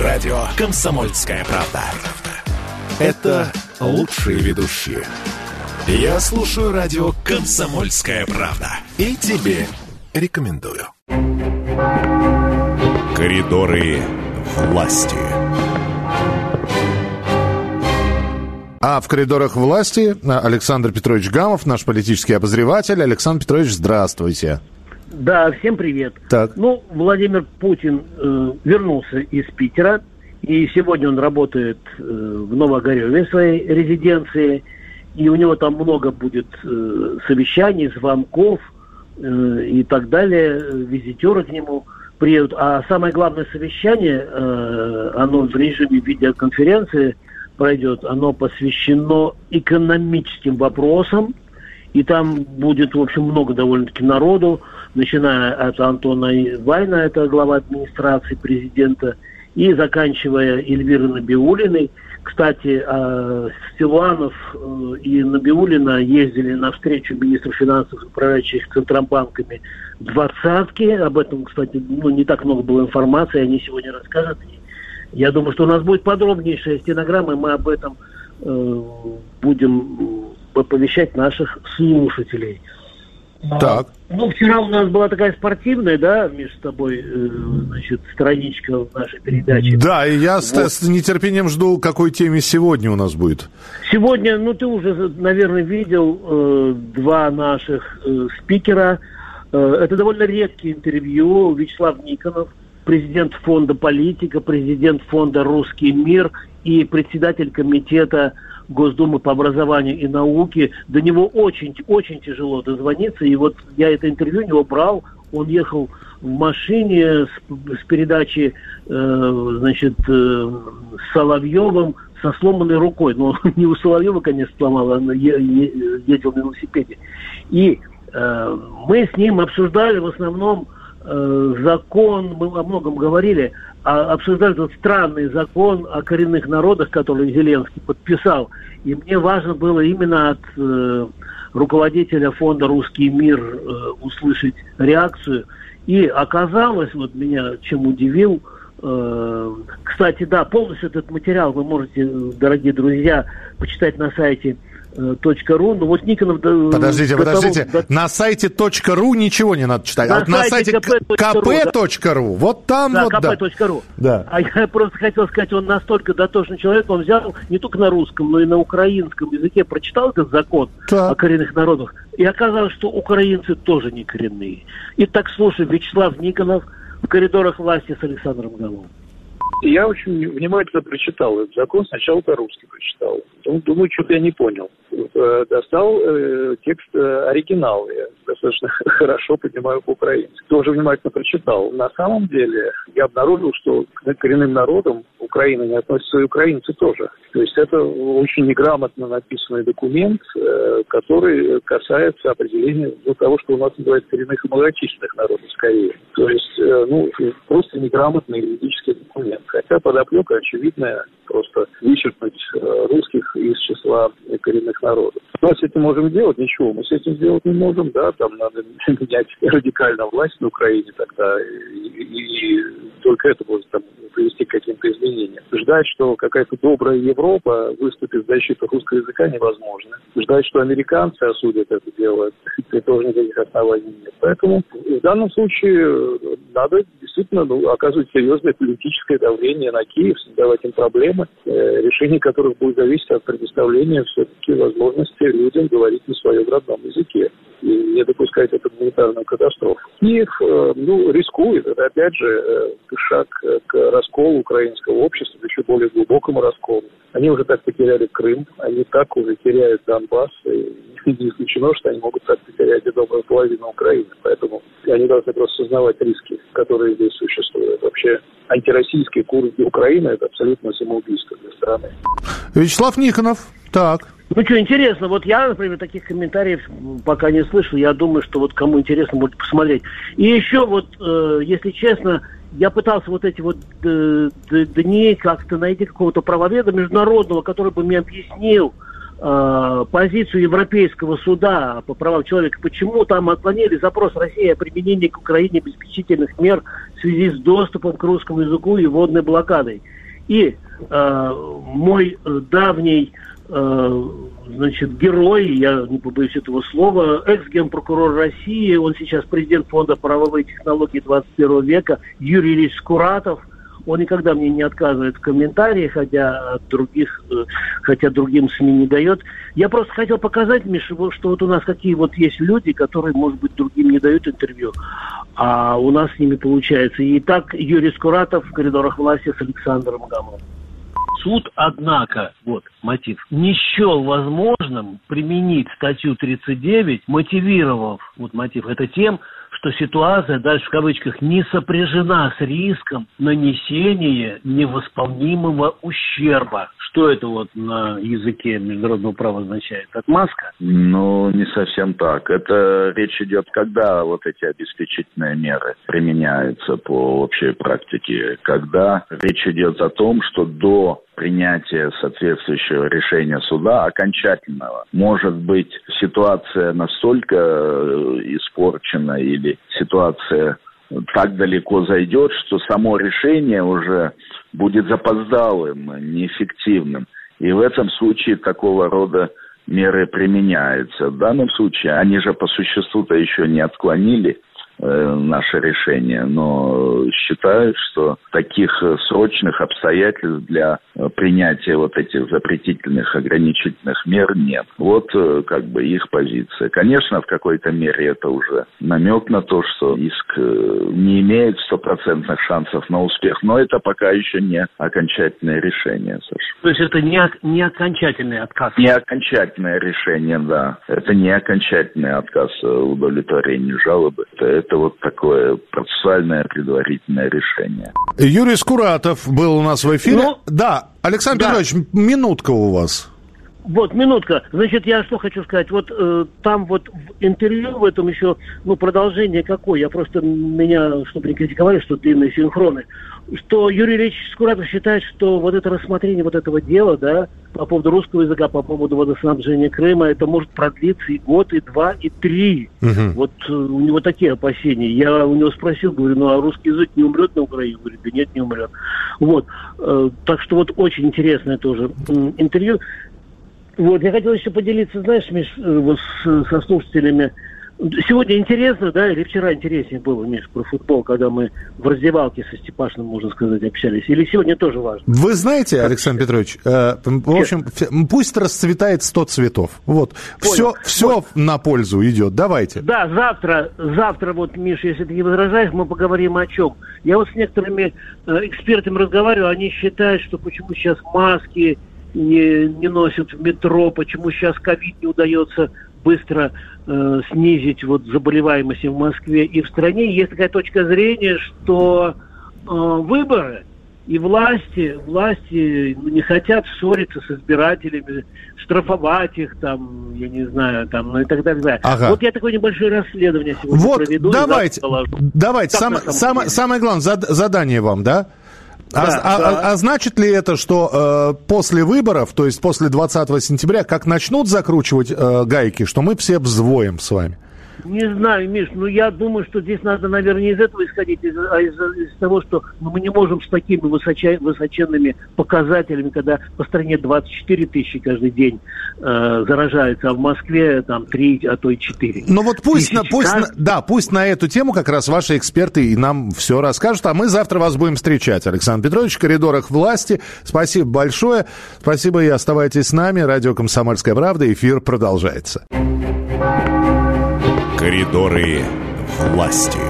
радио «Комсомольская правда». Это лучшие ведущие. Я слушаю радио «Комсомольская правда». И тебе рекомендую. Коридоры власти. А в коридорах власти Александр Петрович Гамов, наш политический обозреватель. Александр Петрович, здравствуйте. Да, всем привет. Так. Ну, Владимир Путин э, вернулся из Питера, и сегодня он работает э, в Новогореве, своей резиденции, и у него там много будет э, совещаний, звонков э, и так далее, визитеры к нему приедут. А самое главное совещание, э, оно в режиме видеоконференции пройдет, оно посвящено экономическим вопросам, и там будет, в общем, много довольно-таки народу, начиная от Антона Вайна, это глава администрации президента, и заканчивая Эльвирой Набиулиной. Кстати, а, Силуанов э, и Набиулина ездили на встречу министру финансов, управляющих Центробанками двадцатки. Об этом, кстати, ну, не так много было информации, они сегодня расскажут. Я думаю, что у нас будет подробнейшая стенограмма, и мы об этом э, будем оповещать наших слушателей. Так. Ну, вчера у нас была такая спортивная, да, между тобой, э, значит, страничка в нашей передаче. Да, и я вот. с, с нетерпением жду, какой теме сегодня у нас будет. Сегодня, ну, ты уже, наверное, видел э, два наших э, спикера. Э, это довольно редкие интервью. Вячеслав Никонов, президент фонда «Политика», президент фонда «Русский мир» и председатель комитета Госдумы по образованию и науке. До него очень-очень тяжело дозвониться. И вот я это интервью у него брал. Он ехал в машине с, с передачи, э, значит, э, с Соловьевым со сломанной рукой. Но ну, не у Соловьева, конечно, сломал, а ездил на велосипеде. И э, мы с ним обсуждали в основном э, закон, мы о многом говорили, а, обсуждали этот странный закон о коренных народах, который Зеленский подписал. И мне важно было именно от э, руководителя фонда «Русский мир» э, услышать реакцию. И оказалось, вот меня чем удивил, э, кстати, да, полностью этот материал вы можете, дорогие друзья, почитать на сайте .ру, ну вот Никонов... Подождите, подождите, того, на сайте .ру ничего не надо читать, на а вот на сайте kp.ru, вот там да, вот, kp.ru. Да. А я просто хотел сказать, он настолько дотошный человек, он взял не только на русском, но и на украинском языке, прочитал этот закон так. о коренных народах, и оказалось, что украинцы тоже не коренные. Итак, слушай, Вячеслав Никонов в коридорах власти с Александром Галовым. Я очень внимательно прочитал этот закон. Сначала по-русски прочитал. Думаю, что-то я не понял. Э, достал э, текст э, оригинал. Я достаточно хорошо понимаю по-украински. Тоже внимательно прочитал. На самом деле я обнаружил, что к коренным народам Украины не относятся и украинцы тоже. То есть это очень неграмотно написанный документ, э, который касается определения ну, того, что у нас называется коренных и малочисленных народов скорее. То есть э, ну, просто неграмотный юридический документ. Хотя подоплека очевидная, просто вычеркнуть э, русских из числа коренных народов. Мы с этим можем делать? Ничего мы с этим сделать не можем, да, там надо менять радикально власть на Украине тогда, и, и, и только это может там привести к каким-то изменениям. Ждать, что какая-то добрая Европа выступит в защиту русского языка невозможно. Ждать, что американцы осудят это дело, тоже никаких оснований нет. Поэтому в данном случае надо действительно ну, оказывать серьезное политическое давление на Киев, создавать им проблемы, э, решение которых будет зависеть от предоставления все-таки возможности людям говорить на своем родном языке и не допускать эту гуманитарную катастрофу. Киев, э, ну, рискует. Это, опять же, э, шаг к расколу украинского общества, еще более глубокому расколу. Они уже так потеряли Крым, они так уже теряют Донбасс, и не исключено, что они могут так потерять и добрую половину Украины. Поэтому они должны просто сознавать риски, которые здесь существуют. Вообще антироссийский курс Украины – это абсолютно самоубийство для страны. Вячеслав Никонов, так. Ну что, интересно, вот я, например, таких комментариев пока не слышал. Я думаю, что вот кому интересно, будет посмотреть. И еще вот, э, если честно, я пытался вот эти вот э, дни как-то найти какого-то правоведа международного, который бы мне объяснил, э, позицию Европейского суда по правам человека, почему там отклонили запрос России о применении к Украине обеспечительных мер в связи с доступом к русскому языку и водной блокадой. И э, мой э, давний значит, герой, я не побоюсь этого слова, экс-генпрокурор России, он сейчас президент Фонда правовые технологии 21 века, Юрий Ильич Скуратов, он никогда мне не отказывает в комментариях, хотя других, э, хотя другим СМИ не дает. Я просто хотел показать, Миша, что вот у нас какие вот есть люди, которые, может быть, другим не дают интервью, а у нас с ними получается. И так Юрий Скуратов в коридорах власти с Александром Гамовым. Суд, однако, вот мотив, не счел возможным применить статью 39, мотивировав, вот мотив, это тем, что ситуация, дальше в кавычках, не сопряжена с риском нанесения невосполнимого ущерба. Что это вот на языке международного права означает? Отмазка? Ну, не совсем так. Это речь идет, когда вот эти обеспечительные меры применяются по общей практике. Когда речь идет о том, что до принятия соответствующего решения суда окончательного. Может быть, ситуация настолько э, испорчена или ситуация так далеко зайдет, что само решение уже будет запоздалым, неэффективным. И в этом случае такого рода меры применяются. В данном случае они же по существу-то еще не отклонили наше решение, но считают, что таких срочных обстоятельств для принятия вот этих запретительных, ограничительных мер нет. Вот э, как бы их позиция. Конечно, в какой-то мере это уже намек на то, что иск э, не имеет стопроцентных шансов на успех, но это пока еще не окончательное решение, Саша. То есть это не, не окончательный отказ? Не окончательное решение, да. Это не окончательный отказ удовлетворения жалобы. Это это вот такое процессуальное предварительное решение. Юрий Скуратов был у нас в эфире. Ну, да, Александр да. Петрович, минутка у вас. Вот, минутка. Значит, я что хочу сказать. Вот э, там вот в интервью в этом еще, ну, продолжение какое. Я просто, меня, чтобы не критиковали, что длинные синхроны. Что Юрий Ильич Скуратов считает, что вот это рассмотрение вот этого дела, да, по поводу русского языка, по поводу водоснабжения Крыма, это может продлиться и год, и два, и три. Угу. Вот э, у него такие опасения. Я у него спросил, говорю, ну, а русский язык не умрет на Украине? Говорит, да нет, не умрет. Вот. Э, так что вот очень интересное тоже интервью. Вот, я хотел еще поделиться, знаешь, Миш, э, вот с, со слушателями. Сегодня интересно, да, или вчера интереснее было, Миш, про футбол, когда мы в раздевалке со Степашным, можно сказать, общались. Или сегодня тоже важно? Вы знаете, Александр Петрович, э, в общем, пусть расцветает 100 цветов. Вот, все, все вот. на пользу идет. Давайте. Да, завтра, завтра, вот, Миш, если ты не возражаешь, мы поговорим о чем. Я вот с некоторыми э, экспертами разговариваю, они считают, что почему сейчас маски не, не носят в метро, почему сейчас ковид не удается быстро э, снизить вот заболеваемость в Москве и в стране. Есть такая точка зрения, что э, выборы и власти, власти не хотят ссориться с избирателями, штрафовать их там, я не знаю, там, ну и так далее. Ага. Вот я такое небольшое расследование сегодня вот, проведу. Давайте, давайте, сам, самое, самое главное, задание вам, да? А, да, а, да. А, а значит ли это, что э, после выборов, то есть после 20 сентября, как начнут закручивать э, гайки, что мы все взвоем с вами? Не знаю, Миш, но я думаю, что здесь надо, наверное, из этого исходить, а из, из того, что ну, мы не можем с такими высоча, высоченными показателями, когда по стране 24 тысячи каждый день э, заражаются, а в Москве там 3, а то и 4. Ну вот пусть, на, пусть на, да, пусть на эту тему как раз ваши эксперты и нам все расскажут, а мы завтра вас будем встречать, Александр Петрович, в коридорах власти. Спасибо большое. Спасибо и оставайтесь с нами. Радио «Комсомольская правда». Эфир продолжается. Коридоры власти.